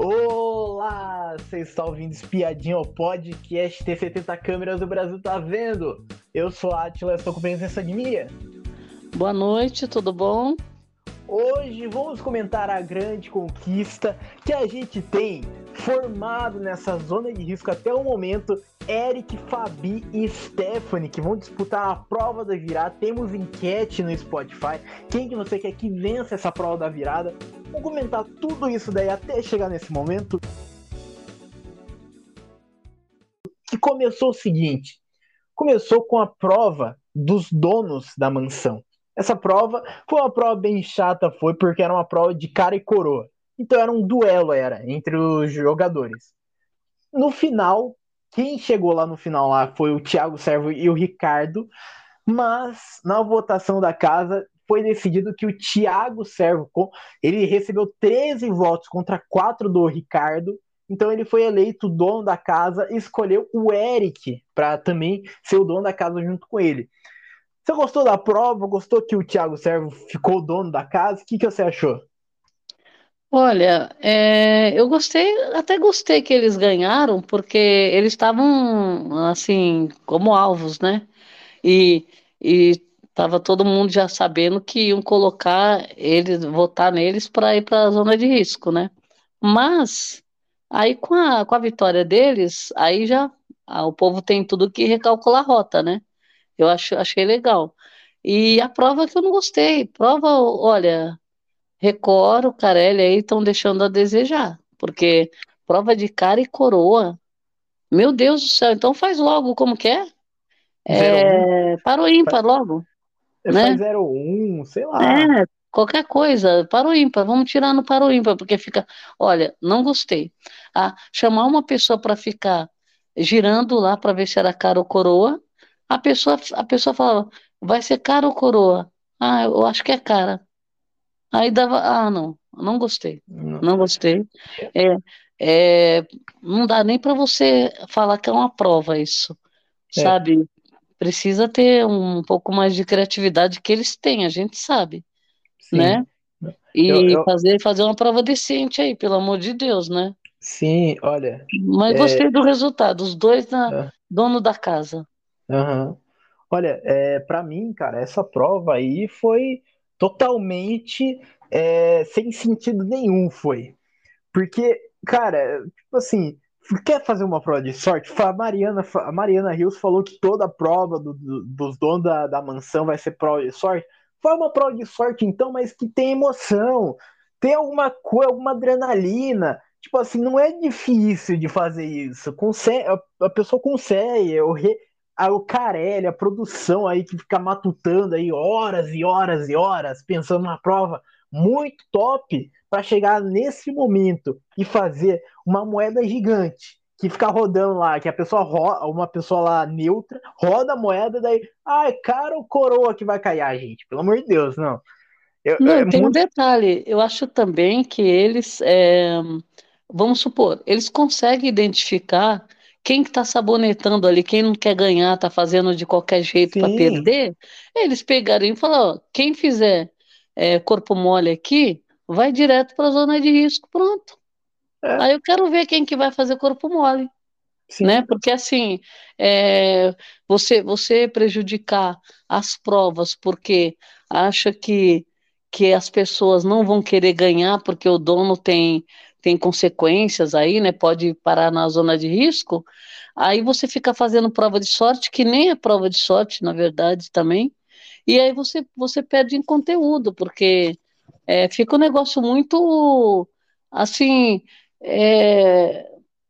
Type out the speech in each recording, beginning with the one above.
Olá, você está ouvindo Espiadinha ao podcast T70 Câmeras do Brasil tá vendo? Eu sou a Atila, estou com presença de Mia. Boa noite, tudo bom? Hoje vamos comentar a grande conquista que a gente tem formado nessa zona de risco até o momento. Eric, Fabi e Stephanie que vão disputar a prova da virada. Temos enquete no Spotify. Quem que você quer que vença essa prova da virada? Vamos comentar tudo isso daí até chegar nesse momento. Que começou o seguinte: começou com a prova dos donos da mansão. Essa prova foi uma prova bem chata, foi porque era uma prova de cara e coroa. Então era um duelo era entre os jogadores. No final, quem chegou lá no final lá foi o Thiago Servo e o Ricardo, mas na votação da casa foi decidido que o Thiago Servo ele recebeu 13 votos contra 4 do Ricardo. Então ele foi eleito dono da casa e escolheu o Eric para também ser o dono da casa junto com ele. Você gostou da prova? Gostou que o Thiago Servo ficou dono da casa? O que, que você achou? Olha, é, eu gostei, até gostei que eles ganharam, porque eles estavam, assim, como alvos, né? E, e tava todo mundo já sabendo que iam colocar eles, votar neles para ir para a zona de risco, né? Mas, aí com a, com a vitória deles, aí já ah, o povo tem tudo que recalcular a rota, né? Eu acho, achei legal. E a prova que eu não gostei, prova, olha, Record, o Carelli aí estão deixando a desejar, porque prova de cara e coroa. Meu Deus do céu, então faz logo como que é? é para o ímpar logo. Né? Faz 01, sei lá. É, qualquer coisa, para o ímpar, vamos tirar no para o ímpar, porque fica, olha, não gostei. Ah, chamar uma pessoa para ficar girando lá para ver se era cara ou coroa, a pessoa, a pessoa falava, vai ser cara ou coroa? Ah, eu acho que é cara. Aí dava, ah, não, não gostei, não, não gostei. É, é, não dá nem para você falar que é uma prova isso, é. sabe? Precisa ter um pouco mais de criatividade que eles têm, a gente sabe, Sim. né? E eu, eu... fazer fazer uma prova decente aí, pelo amor de Deus, né? Sim, olha. Mas é... gostei do resultado, os dois na, é. dono da casa. Uhum. Olha, é, para mim, cara, essa prova aí foi totalmente é, sem sentido nenhum, foi. Porque, cara, tipo assim, quer fazer uma prova de sorte? A Mariana, a Mariana Rios falou que toda prova do, do, dos donos da, da mansão vai ser prova de sorte. Foi uma prova de sorte, então, mas que tem emoção, tem alguma coisa, alguma adrenalina. Tipo assim, não é difícil de fazer isso. Consegue, a, a pessoa consegue. Eu re, a, o Carelli, a produção aí que fica matutando aí horas e horas e horas, pensando na prova muito top para chegar nesse momento e fazer uma moeda gigante que fica rodando lá, que a pessoa roda, uma pessoa lá neutra, roda a moeda, daí, ah, é cara ou coroa que vai cair, ah, gente, pelo amor de Deus, não. Eu, não, é tem muito... um detalhe, eu acho também que eles, é, vamos supor, eles conseguem identificar quem está sabonetando ali, quem não quer ganhar, está fazendo de qualquer jeito para perder, eles pegariam e falaram, quem fizer é, corpo mole aqui, vai direto para a zona de risco, pronto. É. Aí eu quero ver quem que vai fazer corpo mole. Sim. Né? Porque assim, é, você, você prejudicar as provas porque acha que, que as pessoas não vão querer ganhar porque o dono tem tem consequências aí, né? Pode parar na zona de risco. Aí você fica fazendo prova de sorte, que nem é prova de sorte, na verdade, também. E aí você, você perde em conteúdo, porque é, fica um negócio muito assim. É,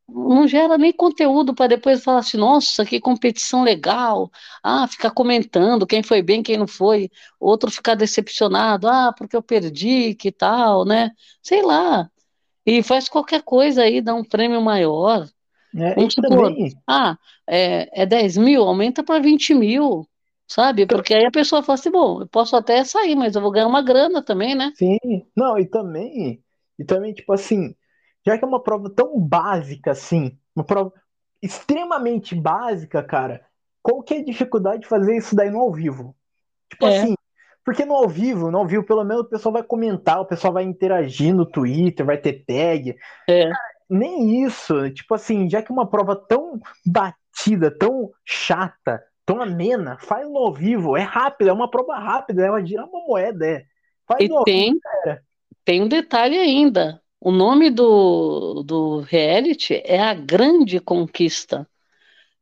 não gera nem conteúdo para depois falar assim, nossa, que competição legal. Ah, ficar comentando quem foi bem, quem não foi. Outro ficar decepcionado, ah, porque eu perdi, que tal, né? Sei lá. E faz qualquer coisa aí, dá um prêmio maior. É, Vamos supor, também... ah, é, é 10 mil, aumenta para 20 mil, sabe? Porque aí a pessoa fala assim, bom, eu posso até sair, mas eu vou ganhar uma grana também, né? Sim, não, e também, e também, tipo assim, já que é uma prova tão básica assim, uma prova extremamente básica, cara, qual que é a dificuldade de fazer isso daí no ao vivo? Tipo é. assim, Porque no ao vivo, no ao vivo, pelo menos o pessoal vai comentar, o pessoal vai interagir no Twitter, vai ter tag. É. Cara, nem isso. Tipo assim, já que uma prova tão batida, tão chata, tão amena, faz no ao vivo, é rápido, é uma prova rápida, ela gira uma moeda, é. Faz E no ao tem, vivo, cara. tem um detalhe ainda. O nome do, do reality é A Grande Conquista.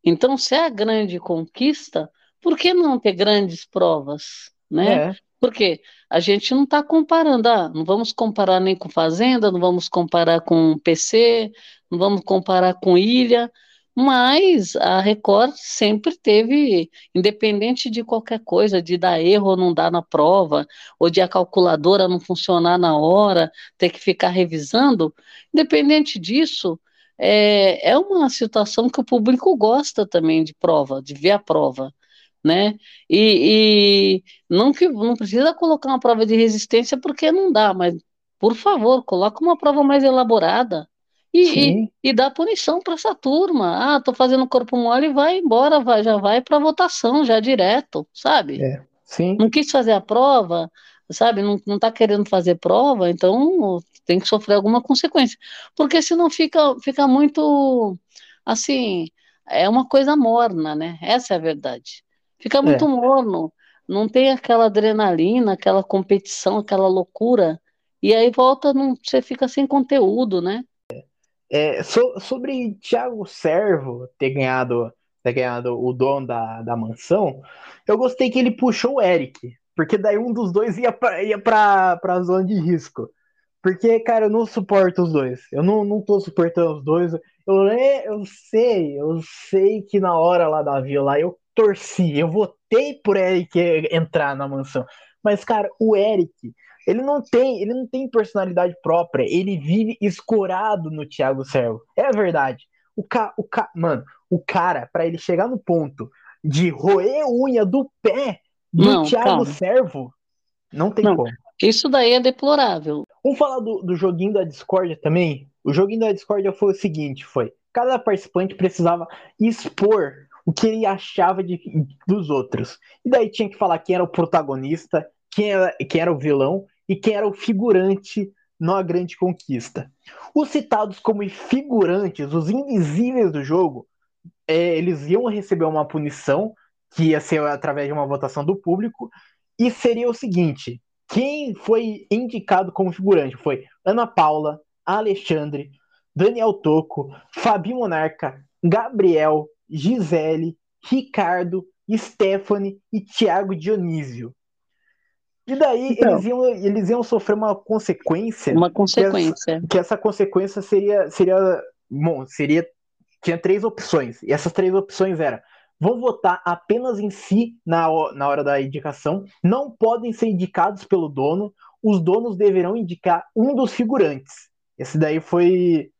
Então, se é a grande conquista, por que não ter grandes provas, né? É, Porque a gente não está comparando, ah, não vamos comparar nem com Fazenda, não vamos comparar com PC, não vamos comparar com Ilha, mas a Record sempre teve, independente de qualquer coisa, de dar erro ou não dar na prova, ou de a calculadora não funcionar na hora, ter que ficar revisando, independente disso, é, é uma situação que o público gosta também de prova, de ver a prova né? E, e não que não precisa colocar uma prova de resistência porque não dá, mas por favor, coloca uma prova mais elaborada e, e, e dá punição para essa turma. Ah, tô fazendo corpo mole, vai embora, vai, já vai para votação, já direto, sabe? é, sim, Não quis fazer a prova, sabe? Não, não tá querendo fazer prova, então tem que sofrer alguma consequência. Porque senão fica, fica muito assim, é uma coisa morna, né? Essa é a verdade. Fica muito é. morno, não tem aquela adrenalina, aquela competição, aquela loucura, e aí volta, num, você fica sem conteúdo, né? É, so- sobre Thiago Servo ter ganhado, ter ganhado o dono da, da mansão, eu gostei que ele puxou o Eric, porque daí um dos dois ia pra, ia pra, pra zona de risco. Porque, cara, eu não suporto os dois. Eu não, não tô suportando os dois. Eu, é, eu sei, eu sei que na hora lá da vila eu torci, eu votei por Eric entrar na mansão. Mas, cara, o Eric, ele não tem, ele não tem personalidade própria. Ele vive escorado no Thiago Servo. É a verdade. O ca, o ca, mano, o cara, pra ele chegar no ponto de roer unha do pé do Não, Thiago calma. Servo, não tem Não, como. isso daí é deplorável. Vamos falar do, do joguinho da Discordia também? O joguinho da Discordia foi o seguinte, foi, cada participante precisava expor o que ele achava de, dos outros. E daí tinha que falar quem era o protagonista, quem era, quem era o vilão e quem era o figurante na grande conquista. Os citados como figurantes, os invisíveis do jogo, é, eles iam receber uma punição, que ia ser através de uma votação do público, e seria o seguinte: quem foi indicado como figurante foi Ana Paula, Alexandre, Daniel Toco, Fabi Monarca, Gabriel, Gisele, Ricardo, Stephanie e Thiago Dionísio. E daí Então, eles iam, eles iam sofrer uma consequência uma que essa, consequência. que essa consequência seria, seria, bom, seria, tinha três opções, e essas três opções eram, vão votar apenas em si na, na hora da indicação, não podem ser indicados pelo dono, os donos deverão indicar um dos figurantes. Esse daí foi,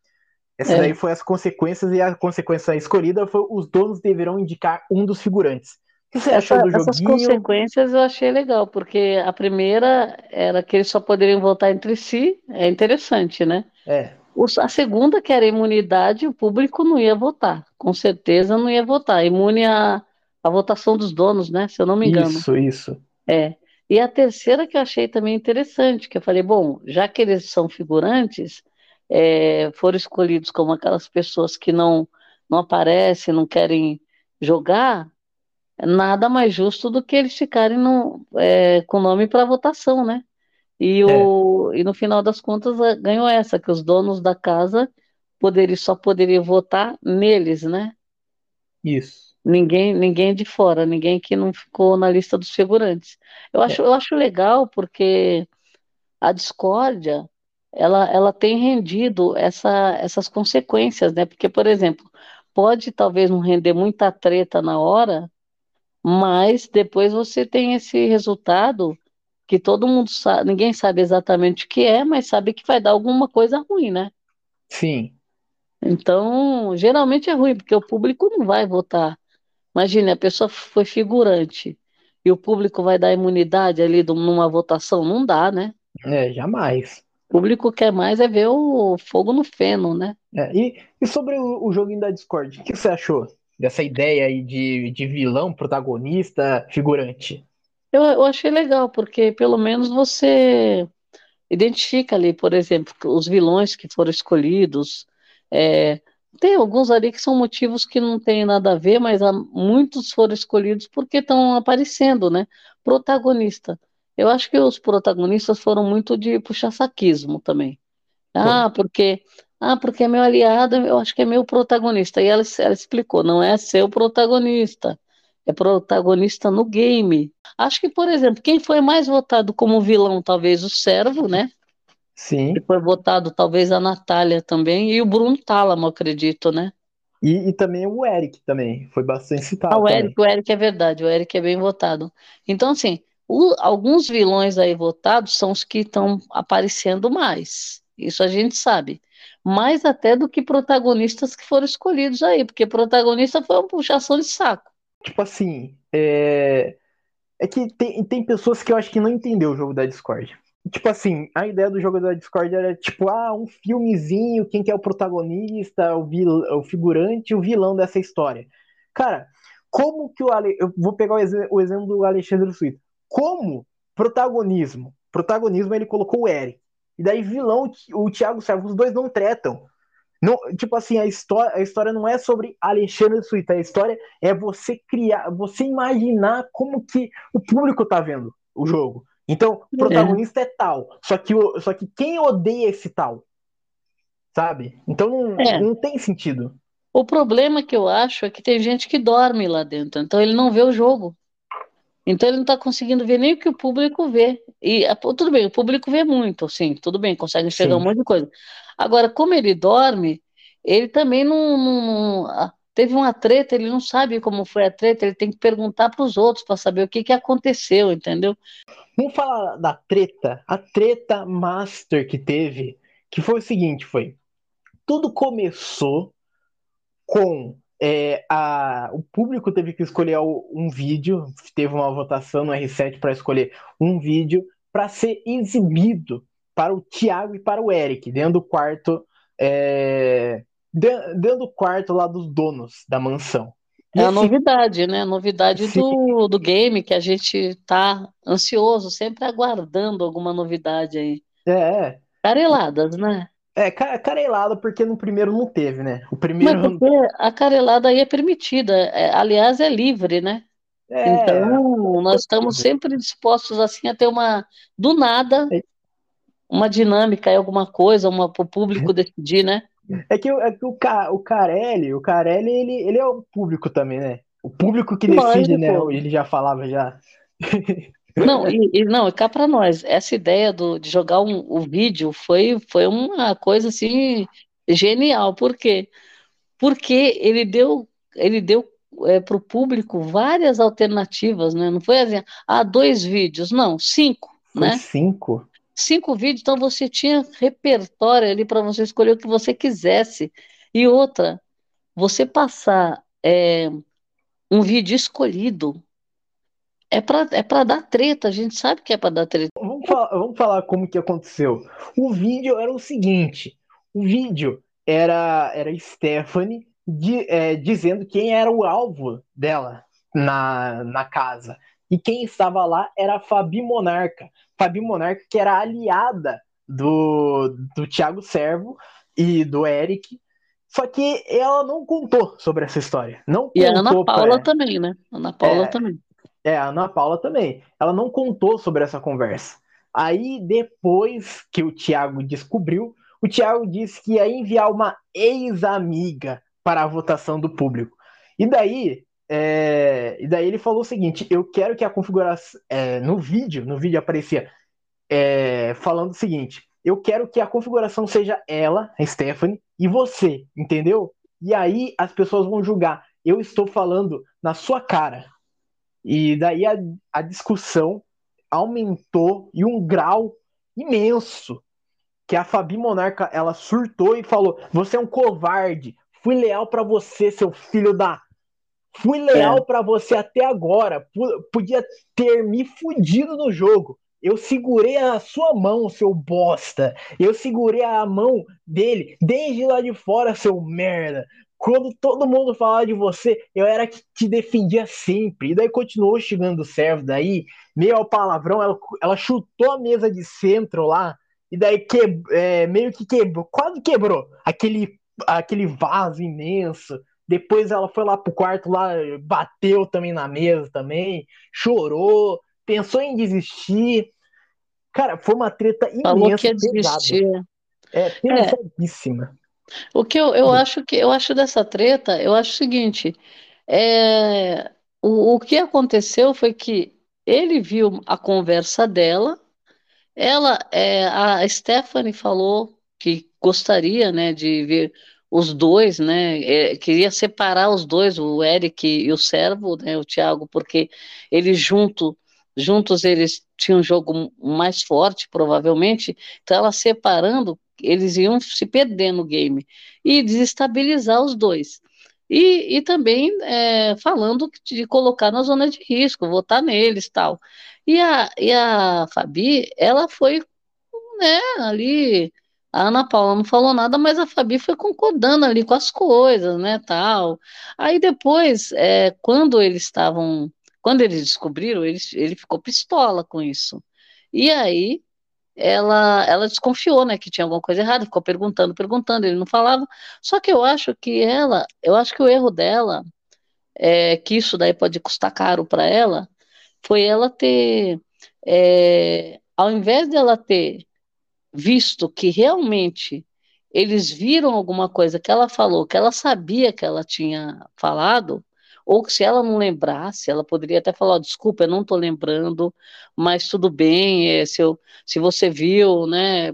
essa É. daí foi as consequências, e a consequência escolhida foi os donos deverão indicar um dos figurantes. O que você achou Essa- do essas joguinho? consequências eu achei legal, porque a primeira era que eles só poderiam votar entre si, é interessante, né? É, A segunda, que era a imunidade, o público não ia votar, com certeza não ia votar. Imune à, à votação dos donos, né? Se eu não me engano. isso, isso. É. E a terceira que eu achei também interessante, que eu falei, bom, já que eles são figurantes, é, foram escolhidos como aquelas pessoas que não, não aparecem, não querem jogar, nada mais justo do que eles ficarem no, é, com nome para votação, né? E, É, o, e no final das contas eh, ganhou essa, que os donos da casa poderiam, só poderiam votar neles, né? isso. Ninguém, ninguém de fora, ninguém que não ficou na lista dos figurantes. Eu acho, É, eu acho legal porque a discórdia, ela, ela tem rendido essa, essas consequências, né? Porque, por exemplo, pode talvez não render muita treta na hora, mas depois você tem esse resultado que todo mundo sabe, ninguém sabe exatamente o que é, mas sabe que vai dar alguma coisa ruim, né? sim. Então, geralmente é ruim, porque o público não vai votar. Imagine, a pessoa foi figurante e o público vai dar imunidade ali numa votação, não dá, né? É, jamais. O público quer mais é ver o fogo no feno, né? É, e, e sobre o, o joguinho da Discord, o que você achou dessa ideia aí de, de vilão, protagonista, figurante? Eu, eu achei legal, porque pelo menos você identifica ali, por exemplo, os vilões que foram escolhidos. É, tem alguns ali que são motivos que não tem nada a ver, mas há, muitos foram escolhidos porque estão aparecendo, né? Protagonista. Eu acho que os protagonistas foram muito de puxa-saquismo também. Ah, porque ah, porque é meu aliado, eu acho que é meu protagonista. E ela, ela explicou, não é seu protagonista, é protagonista no game. Acho que, por exemplo, quem foi mais votado como vilão, talvez o Servo, né? Sim. E foi votado talvez a Natália também, e o Bruno Tálamo, acredito, né? E, e, também o Eric também, foi bastante citado. Ah, o Eric, o Eric é verdade, o Eric é bem votado. Então, assim, o, alguns vilões aí votados são os que estão aparecendo mais. Isso a gente sabe. Mais até do que protagonistas que foram escolhidos aí, porque protagonista foi uma puxação de saco. Tipo assim, é, é que tem, tem pessoas que eu acho que não entendeu o jogo da Discord. Tipo assim, a ideia do jogo da Discord era tipo, ah, um filmezinho, quem que é o protagonista, o, vil, o figurante o vilão dessa história. Cara, como que o Ale... Eu vou pegar o, ex... o exemplo do Alexandre Suíta. Como protagonismo? Protagonismo ele colocou o Eric. E daí vilão, o Thiago Servo, os dois não tretam. Não, tipo assim, a história, a história não é sobre Alexandre Suíta, a história é você criar, você imaginar como que o público tá vendo o jogo. Então, o protagonista é, é tal, só que, só que quem odeia esse tal? Sabe? Então não, é. não tem sentido. O problema que eu acho é que tem gente que dorme lá dentro, então ele não vê o jogo. Então ele não está conseguindo ver nem o que o público vê. E tudo bem, o público vê muito, sim, tudo bem, consegue enxergar sim. um monte de coisa. Agora, como ele dorme, ele também não, não, teve uma treta, ele não sabe como foi a treta, ele tem que perguntar para os outros para saber o que, que aconteceu, entendeu? Vamos falar da treta, a treta master que teve, que foi o seguinte, foi tudo começou com é, a, o público teve que escolher um vídeo, teve uma votação no R7 para escolher um vídeo para ser exibido para o Thiago e para o Eric, dentro do quarto, é, dentro do quarto lá dos donos da mansão. É a novidade, né? A novidade do, do game que a gente tá ansioso, sempre aguardando alguma novidade aí. É. é. Careladas, né? É, carelada porque no primeiro não teve, né? O primeiro. Mas porque a carelada aí é permitida, é, aliás, é livre, né? É, então, nós estamos sempre dispostos assim a ter uma, do nada, é. uma dinâmica aí, alguma coisa, uma para o público decidir, né? É que, é que o, o Carelli, o Carelli, ele, ele é o público também, né? O público que decide, né? Ele já falava já. Não, e, e não, cá para nós, essa ideia do, de jogar um, o vídeo foi, foi uma coisa assim genial. Por quê? Porque ele deu, ele deu é, para o público várias alternativas, né? Não foi assim, ah, dois vídeos, não, cinco, foi né? Cinco. Cinco vídeos, então você tinha repertório ali para você escolher o que você quisesse. E outra, você passar é, um vídeo escolhido é para é pra dar treta, a gente sabe que é para dar treta. Vamos falar, vamos falar como que aconteceu. O vídeo era o seguinte: o vídeo era, era Stephanie de, é, dizendo quem era o alvo dela na, na casa. E quem estava lá era a Fabi Monarca. Fabi Monarca, que era aliada do, do Thiago Servo e do Eric. Só que ela não contou sobre essa história. Não e a Ana Paula também, né? Ana Paula é, também. É, a Ana Paula também. Ela não contou sobre essa conversa. Aí, depois que o Thiago descobriu, o Thiago disse que ia enviar uma ex-amiga para a votação do público. E daí, é... e daí ele falou o seguinte: eu quero que a configuração. É, no vídeo, no vídeo aparecia é, falando o seguinte: eu quero que a configuração seja ela, a Stephanie, e você, entendeu? E aí as pessoas vão julgar. Eu estou falando na sua cara. E daí a, a discussão aumentou em um grau imenso. Que a Fabi Monarca ela surtou e falou: Você é um covarde. Fui leal para você, seu filho da. Fui leal é. para você até agora. P podia ter me fudido no jogo. Eu segurei a sua mão, seu bosta. Eu segurei a mão dele desde lá de fora, seu merda. quando todo mundo falava de você, eu era que te defendia sempre. E daí continuou chegando o servo daí, meio ao palavrão, ela, ela chutou a mesa de centro lá, e daí que, é, meio que quebrou, quase quebrou aquele, aquele vaso imenso. Depois ela foi lá pro quarto lá, bateu também na mesa também, chorou, pensou em desistir. Cara, foi uma treta imensa. Falou que ia desistir. É, pesadíssima. É. O que eu, eu acho que eu acho dessa treta, eu acho o seguinte, é, o, o que aconteceu foi que ele viu a conversa dela, ela, é, a Stephanie falou que gostaria, né, de ver os dois, né, é, queria separar os dois, o Eric e o Servo, né, o Thiago, porque eles junto, juntos eles tinham um jogo mais forte, provavelmente, então ela separando eles iam se perder no game e desestabilizar os dois. E, e também é, falando de colocar na zona de risco, votar neles tal. E a, e a Fabi, ela foi, né, ali. A Ana Paula não falou nada, mas a Fabi foi concordando ali com as coisas, né, tal. Aí depois, é, quando eles estavam, quando eles descobriram, ele, ele ficou pistola com isso. E aí ela, ela desconfiou, né, que tinha alguma coisa errada, ficou perguntando, perguntando, ele não falava. Só que eu acho que ela, eu acho que o erro dela, é, que isso daí pode custar caro para ela, foi ela ter, é, ao invés dela ter visto que realmente eles viram alguma coisa que ela falou, que ela sabia que ela tinha falado, ou se ela não lembrasse, ela poderia até falar, desculpa, eu não estou lembrando, mas tudo bem, é, se, eu, se você viu, né,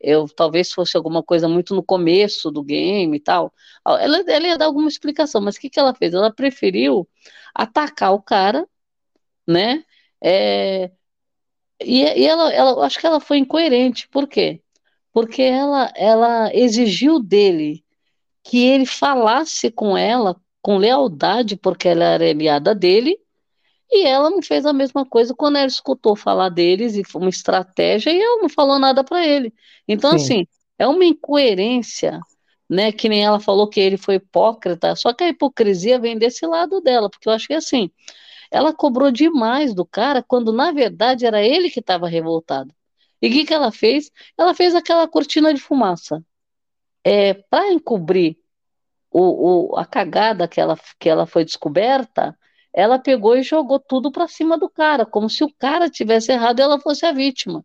eu talvez fosse alguma coisa muito no começo do game e tal. Ela, ela ia dar alguma explicação, mas o que, que ela fez? Ela preferiu atacar o cara, né? É, e, e ela, ela, acho que ela foi incoerente. Por quê? Porque ela, ela exigiu dele que ele falasse com ela com lealdade, porque ela era aliada dele, e ela não fez a mesma coisa quando ela escutou falar deles e foi uma estratégia e ela não falou nada para ele. Então, Sim. assim, é uma incoerência, né? Que nem ela falou que ele foi hipócrita, só que a hipocrisia vem desse lado dela, porque eu achei assim, ela cobrou demais do cara, quando na verdade era ele que estava revoltado. E o que, que ela fez? Ela fez aquela cortina de fumaça. É, para encobrir o, o, a cagada que ela, que ela foi descoberta, ela pegou e jogou tudo para cima do cara, como se o cara tivesse errado e ela fosse a vítima.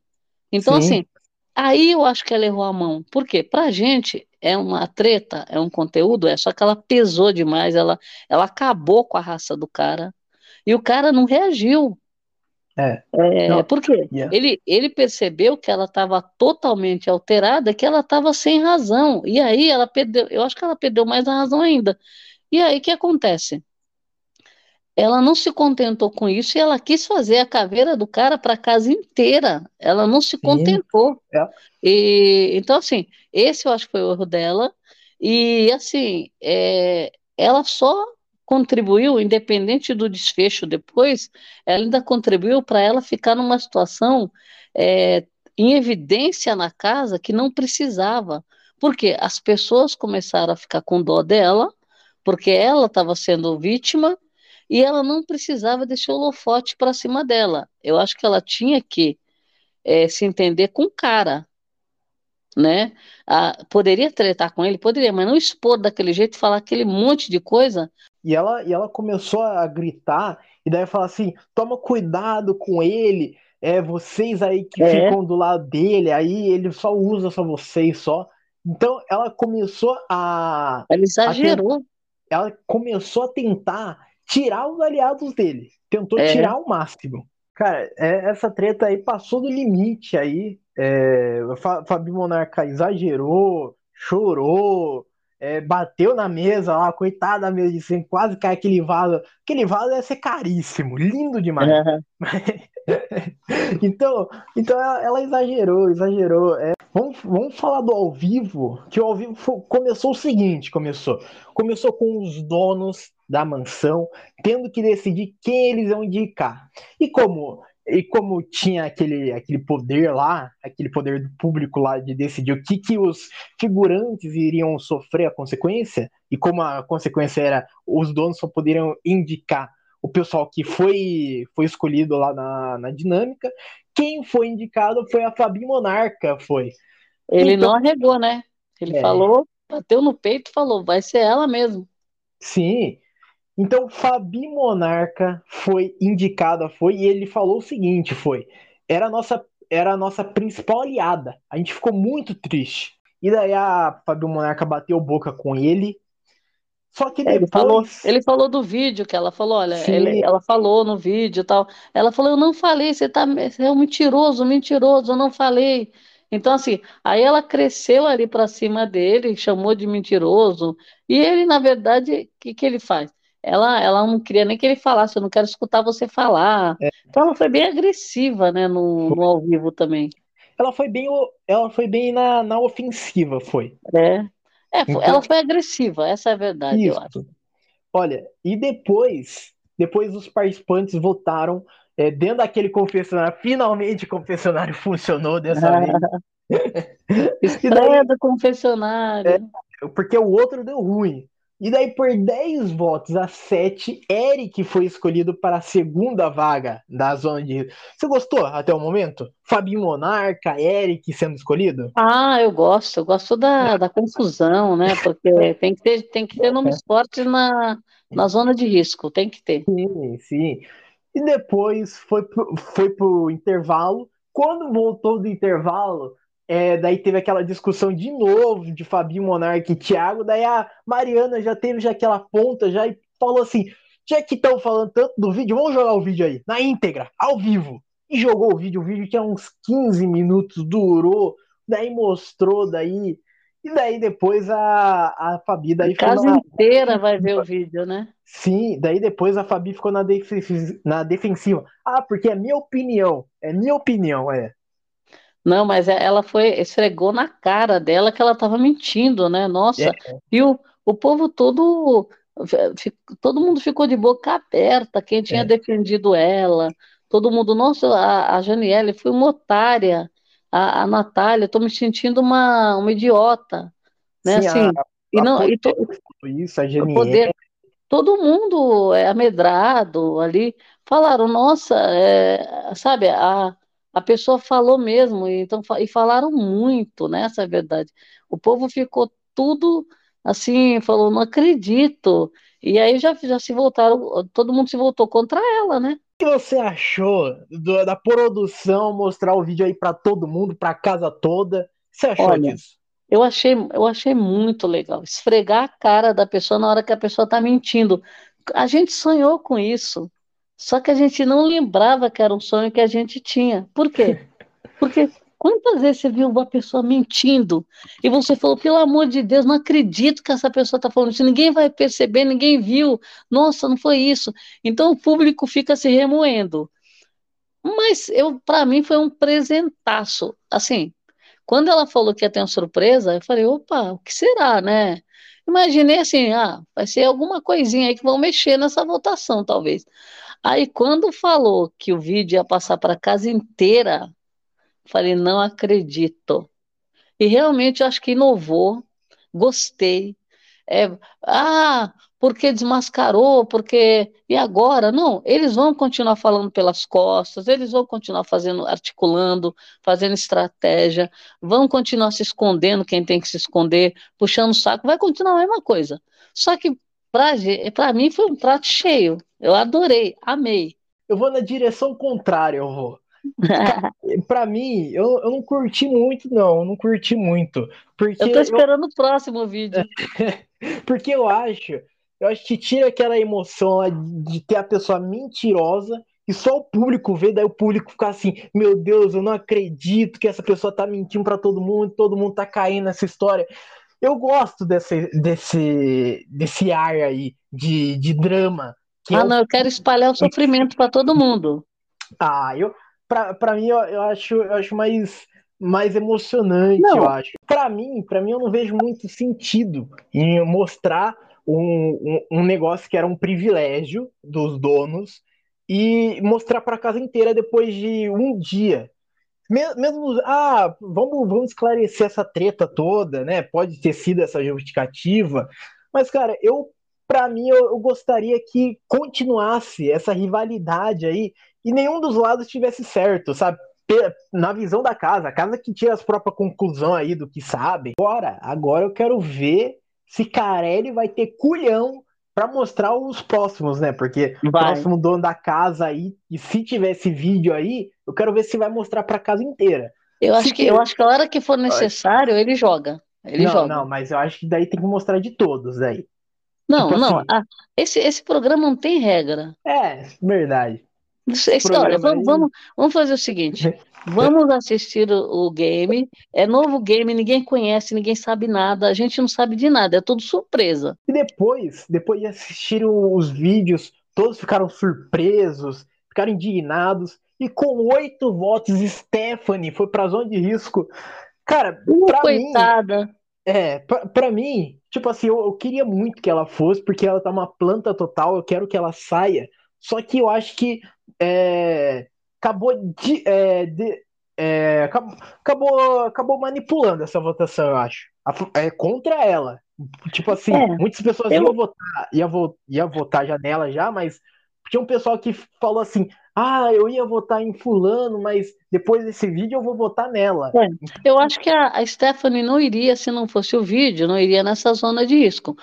Então, Sim. assim, aí eu acho que ela errou a mão. Por quê? Pra gente é uma treta, é um conteúdo, é só que ela pesou demais, ela, ela acabou com a raça do cara. E o cara não reagiu. É. é por quê? Yeah. Ele, ele percebeu que ela estava totalmente alterada, que ela estava sem razão. E aí ela perdeu, eu acho que ela perdeu mais a razão ainda. E aí o que acontece? Ela não se contentou com isso e ela quis fazer a caveira do cara para a casa inteira. Ela não se contentou. É. E, então, assim, esse eu acho que foi o erro dela. E, assim, é, ela só contribuiu, independente do desfecho depois, ela ainda contribuiu para ela ficar numa situação é, em evidência na casa que não precisava. Porque as pessoas começaram a ficar com dó dela, porque ela estava sendo vítima e ela não precisava o holofote para cima dela. Eu acho que ela tinha que é, se entender com o cara, né? Ah, poderia tretar com ele, poderia, mas não expor daquele jeito, falar aquele monte de coisa e ela, e ela começou a gritar, e daí falar assim: toma cuidado com ele, é vocês aí que é. ficam do lado dele, aí ele só usa só vocês só. Então ela começou a. Ela exagerou. A, ela começou a tentar tirar os aliados dele. Tentou é. tirar o máximo. Cara, é, essa treta aí passou do limite aí. É, Fabi Monarca exagerou, chorou, é, bateu na mesa lá, coitada da mesa de sempre, quase cai aquele vaso. Aquele vaso deve ser caríssimo, lindo demais. Uhum. então, então ela, ela, exagerou, exagerou. É, vamos, vamos falar do ao vivo, que o ao vivo foi, começou o seguinte, começou. Começou com os donos da mansão tendo que decidir quem eles iam indicar. E como e como tinha aquele, aquele poder lá, aquele poder do público lá de decidir o que, que os figurantes iriam sofrer a consequência, e como a consequência era os donos só poderiam indicar o pessoal que foi, foi escolhido lá na, na dinâmica, quem foi indicado foi a Fabi Monarca, foi. Ele então, não arregou, né? Ele é, falou, bateu no peito e falou, vai ser ela mesmo. Sim, então, Fabi Monarca foi indicada, foi, e ele falou o seguinte, foi, era a nossa, era a nossa principal aliada. A gente ficou muito triste. E daí a Fabi Monarca bateu boca com ele. Só que depois... Ele falou, ele falou do vídeo que ela falou, olha, ele, ela falou no vídeo e tal. Ela falou, eu não falei, você, tá, você é um mentiroso, mentiroso, eu não falei. Então, assim, aí ela cresceu ali para cima dele, chamou de mentiroso, e ele, na verdade, o que, que ele faz? Ela, ela não queria nem que ele falasse, eu não quero escutar você falar. É. Então ela foi bem agressiva, né, no, no, ao vivo também. Ela foi bem, ela foi bem na, na ofensiva, foi. É. É, então, ela foi agressiva, essa é a verdade, isso. eu acho. Olha, e depois, depois os participantes votaram é, dentro daquele confessionário, finalmente o confessionário funcionou dessa vez. Estreia do confessionário. É, porque o outro deu ruim. E daí, por 10 votos a 7, Eric foi escolhido para a segunda vaga da zona de. Você gostou até o momento? Fabinho Monarca, Eric sendo escolhido? Ah, eu gosto. Eu gosto da, da confusão, né? Porque tem que ter, tem que ter nomes fortes na, na zona de risco. Tem que ter. Sim, sim. E depois foi pro, foi pro intervalo. Quando voltou do intervalo, é, daí teve aquela discussão de novo de Fabinho Monarque e Thiago. Daí a Mariana já teve já aquela ponta já e falou assim: já que estão falando tanto do vídeo, vamos jogar o vídeo aí, na íntegra, ao vivo. E jogou o vídeo, o vídeo que é uns 15 minutos, durou, daí mostrou, daí. E daí depois a, a Fabi daí a casa na... inteira vai ver o vídeo, né? Sim, daí depois a Fabi ficou na, def... na defensiva. Ah, porque é minha opinião. É minha opinião, é. Não, mas é, ela foi, esfregou na cara dela que ela estava mentindo, né? Nossa, é. e o, o povo todo, todo mundo ficou de boca aberta, quem tinha é. defendido ela, todo mundo, nossa, a, a Janiele foi uma otária, a, a Natália, estou me sentindo uma, uma idiota, né? Sim, assim, a, e não, e to, isso, a Janiele. Poder, todo mundo é amedrado ali, falaram, nossa, é, sabe, a a pessoa falou mesmo, e, então, e falaram muito, né? Essa é a verdade. O povo ficou tudo assim, falou, não acredito. E aí já, já se voltaram, todo mundo se voltou contra ela, né? O que você achou do, da produção mostrar o vídeo aí para todo mundo, para casa toda? O que você achou Olha, disso? Eu achei, eu achei muito legal. Esfregar a cara da pessoa na hora que a pessoa tá mentindo. A gente sonhou com isso. Só que a gente não lembrava que era um sonho que a gente tinha. Por quê? Porque quantas vezes você viu uma pessoa mentindo e você falou, pelo amor de Deus, não acredito que essa pessoa está falando isso, ninguém vai perceber, ninguém viu, nossa, não foi isso. Então o público fica se remoendo. Mas eu, para mim, foi um presentaço. Assim, quando ela falou que ia ter uma surpresa, eu falei, opa, o que será, né? Imaginei assim, ah, vai ser alguma coisinha aí que vão mexer nessa votação, talvez. Aí, quando falou que o vídeo ia passar para casa inteira, falei, não acredito. E realmente acho que inovou, gostei. É, ah, porque desmascarou, porque. E agora? Não, eles vão continuar falando pelas costas, eles vão continuar fazendo, articulando, fazendo estratégia, vão continuar se escondendo quem tem que se esconder, puxando o saco, vai continuar a mesma coisa. Só que para mim foi um prato cheio. Eu adorei, amei. Eu vou na direção contrária, eu vou. para mim, eu, eu não curti muito, não. Eu não curti muito. Porque eu tô esperando eu... o próximo vídeo. porque eu acho, eu acho que tira aquela emoção de ter a pessoa mentirosa e só o público vê, daí o público fica assim: meu Deus, eu não acredito que essa pessoa tá mentindo para todo mundo, todo mundo tá caindo nessa história. Eu gosto desse, desse, desse ar aí de, de drama. ah, o... não, eu quero espalhar o sofrimento para todo mundo. Ah, eu, pra, pra mim, eu, eu, acho, eu acho mais, mais emocionante, não. eu acho. Para mim, para mim, eu não vejo muito sentido em mostrar um, um, um negócio que era um privilégio dos donos e mostrar para a casa inteira depois de um dia. Mesmo, ah, vamos, vamos esclarecer essa treta toda, né? Pode ter sido essa justificativa, mas, cara, eu, para mim, eu, eu gostaria que continuasse essa rivalidade aí e nenhum dos lados tivesse certo, sabe? na visão da casa, a casa que tira as próprias conclusões aí do que sabe. Agora, agora eu quero ver se Carelli vai ter culhão para mostrar os próximos, né? Porque o próximo dono da casa aí, e se tiver esse vídeo aí, eu quero ver se vai mostrar para a casa inteira. Eu acho, que, eu acho que a hora que for necessário, ele joga. Ele não, joga. não, mas eu acho que daí tem que mostrar de todos aí. Não, tipo não. Assim, ah, esse, esse programa não tem regra. É, verdade. Olha, vamos, vamos, vamos fazer o seguinte: vamos assistir o, o, game. É novo game, ninguém conhece, ninguém sabe nada, a gente não sabe de nada, é tudo surpresa. E depois, depois de assistir os vídeos, todos ficaram surpresos, ficaram indignados. E com oito votos, Stephanie foi pra zona de risco. Cara, uh, pra coitada. mim. É, pra, pra mim, tipo assim, eu, eu queria muito que ela fosse, porque ela tá uma planta total, eu quero que ela saia. Só que eu acho que é, acabou de, é, de é, acabou, acabou manipulando essa votação, eu acho. É contra ela. Tipo assim, é, muitas pessoas eu... iam votar, ia, vo, ia votar já nela já, mas tinha um pessoal que falou assim: ah, eu ia votar em fulano, mas depois desse vídeo eu vou votar nela. É, eu acho que a, Stephanie não iria, se não fosse o vídeo, não iria nessa zona de risco.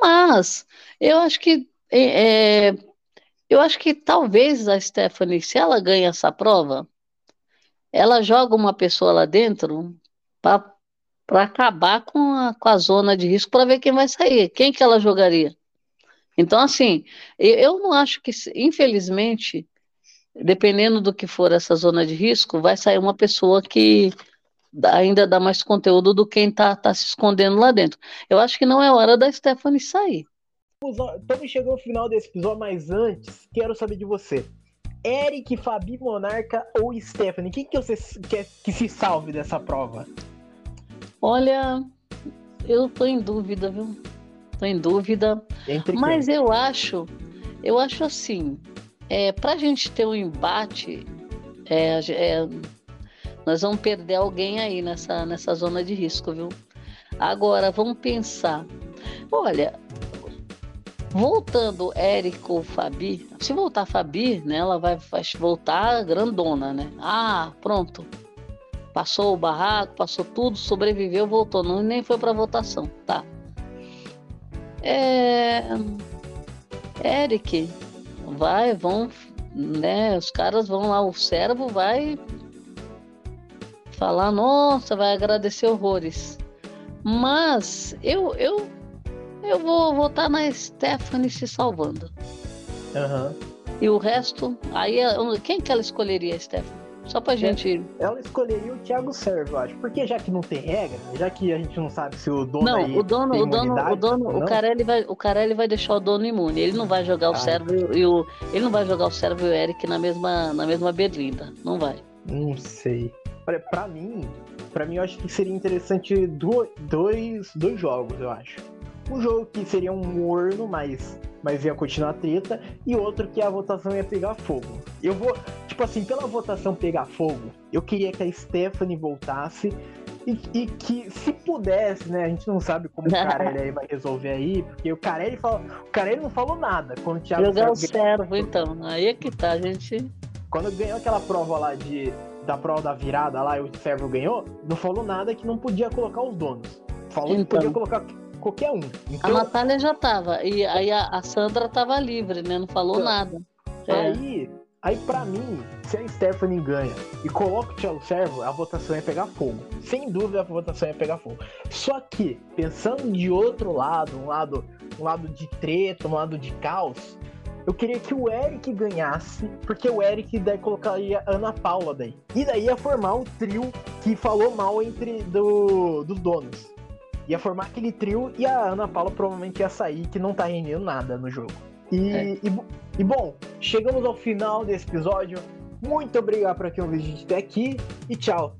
Mas eu acho que é, é eu acho que talvez a Stephanie, se ela ganha essa prova, ela joga uma pessoa lá dentro para acabar com a, com a zona de risco para ver quem vai sair. Quem que ela jogaria? Então, assim, eu não acho que, infelizmente, dependendo do que for essa zona de risco, vai sair uma pessoa que ainda dá mais conteúdo do que quem está tá se escondendo lá dentro. Eu acho que não é hora da Stephanie sair. Estamos chegando ao final desse episódio, mas antes, quero saber de você. Eric, Fabi Monarca ou Stephanie? Quem que você quer que se salve dessa prova? Olha, eu tô em dúvida, viu? Tô em dúvida. Entre mas quem? eu acho, eu acho assim, é, pra gente ter um embate, é, é, nós vamos perder alguém aí nessa, nessa zona de risco, viu? Agora, vamos pensar. Olha, Voltando Érico Fabi, se voltar Fabi, né, ela vai, vai voltar grandona, né? Ah, pronto. Passou o barraco, passou tudo, sobreviveu, voltou. Não, nem foi para votação, tá? É... Eric, vai, vão, né? Os caras vão lá, o servo vai falar, nossa, vai agradecer horrores. Mas eu, eu eu vou votar na Stephanie se salvando. Uhum. E o resto, aí quem que ela escolheria, Stephanie? Só pra gente. Ela escolheria o Thiago Servo, acho. Porque já que não tem regra, já que a gente não sabe se o dono. Não, o dono, o dono, o dono, o Carelli vai, o Carelli vai deixar o dono imune. Ele não vai jogar o Ai. Servo e o. Ele não vai jogar o Servo e o Eric na mesma, na mesma berlinda. Não vai. Não sei. Olha, pra mim, pra mim eu acho que seria interessante dois, dois jogos, eu acho. Um jogo que seria um morno, mas, mas ia continuar a treta, e outro que a votação ia pegar fogo. Eu vou, tipo assim, pela votação pegar fogo, eu queria que a Stephanie voltasse e, e, que, se pudesse, né? A gente não sabe como o Carelli aí vai resolver aí, porque o Carelli, fala, o Carelli não falou nada. Quando o Thiago Jogar o servo, então. Aí é que tá, a gente. Quando ganhou aquela prova lá de, da prova da virada lá e o servo ganhou, não falou nada que não podia colocar os donos. Falou então. que podia colocar qualquer um. Então, a Natália já tava, e aí a, a Sandra tava livre, né? Não falou então, nada. É. Aí, aí para mim, se a Stephanie ganha e coloca o Thiago Servo, a votação ia pegar fogo. Sem dúvida a votação ia pegar fogo. Só que, pensando de outro lado, um lado, um lado de treta, um lado de caos, eu queria que o Eric ganhasse, porque o Eric daí colocaria a Ana Paula daí. E daí ia formar o trio que falou mal entre do, dos donos ia formar aquele trio e a Ana Paula provavelmente ia sair, que não tá rendendo nada no jogo. E, é. e, e, bom, chegamos ao final desse episódio. Muito obrigado por quem ouviu a gente até aqui e tchau.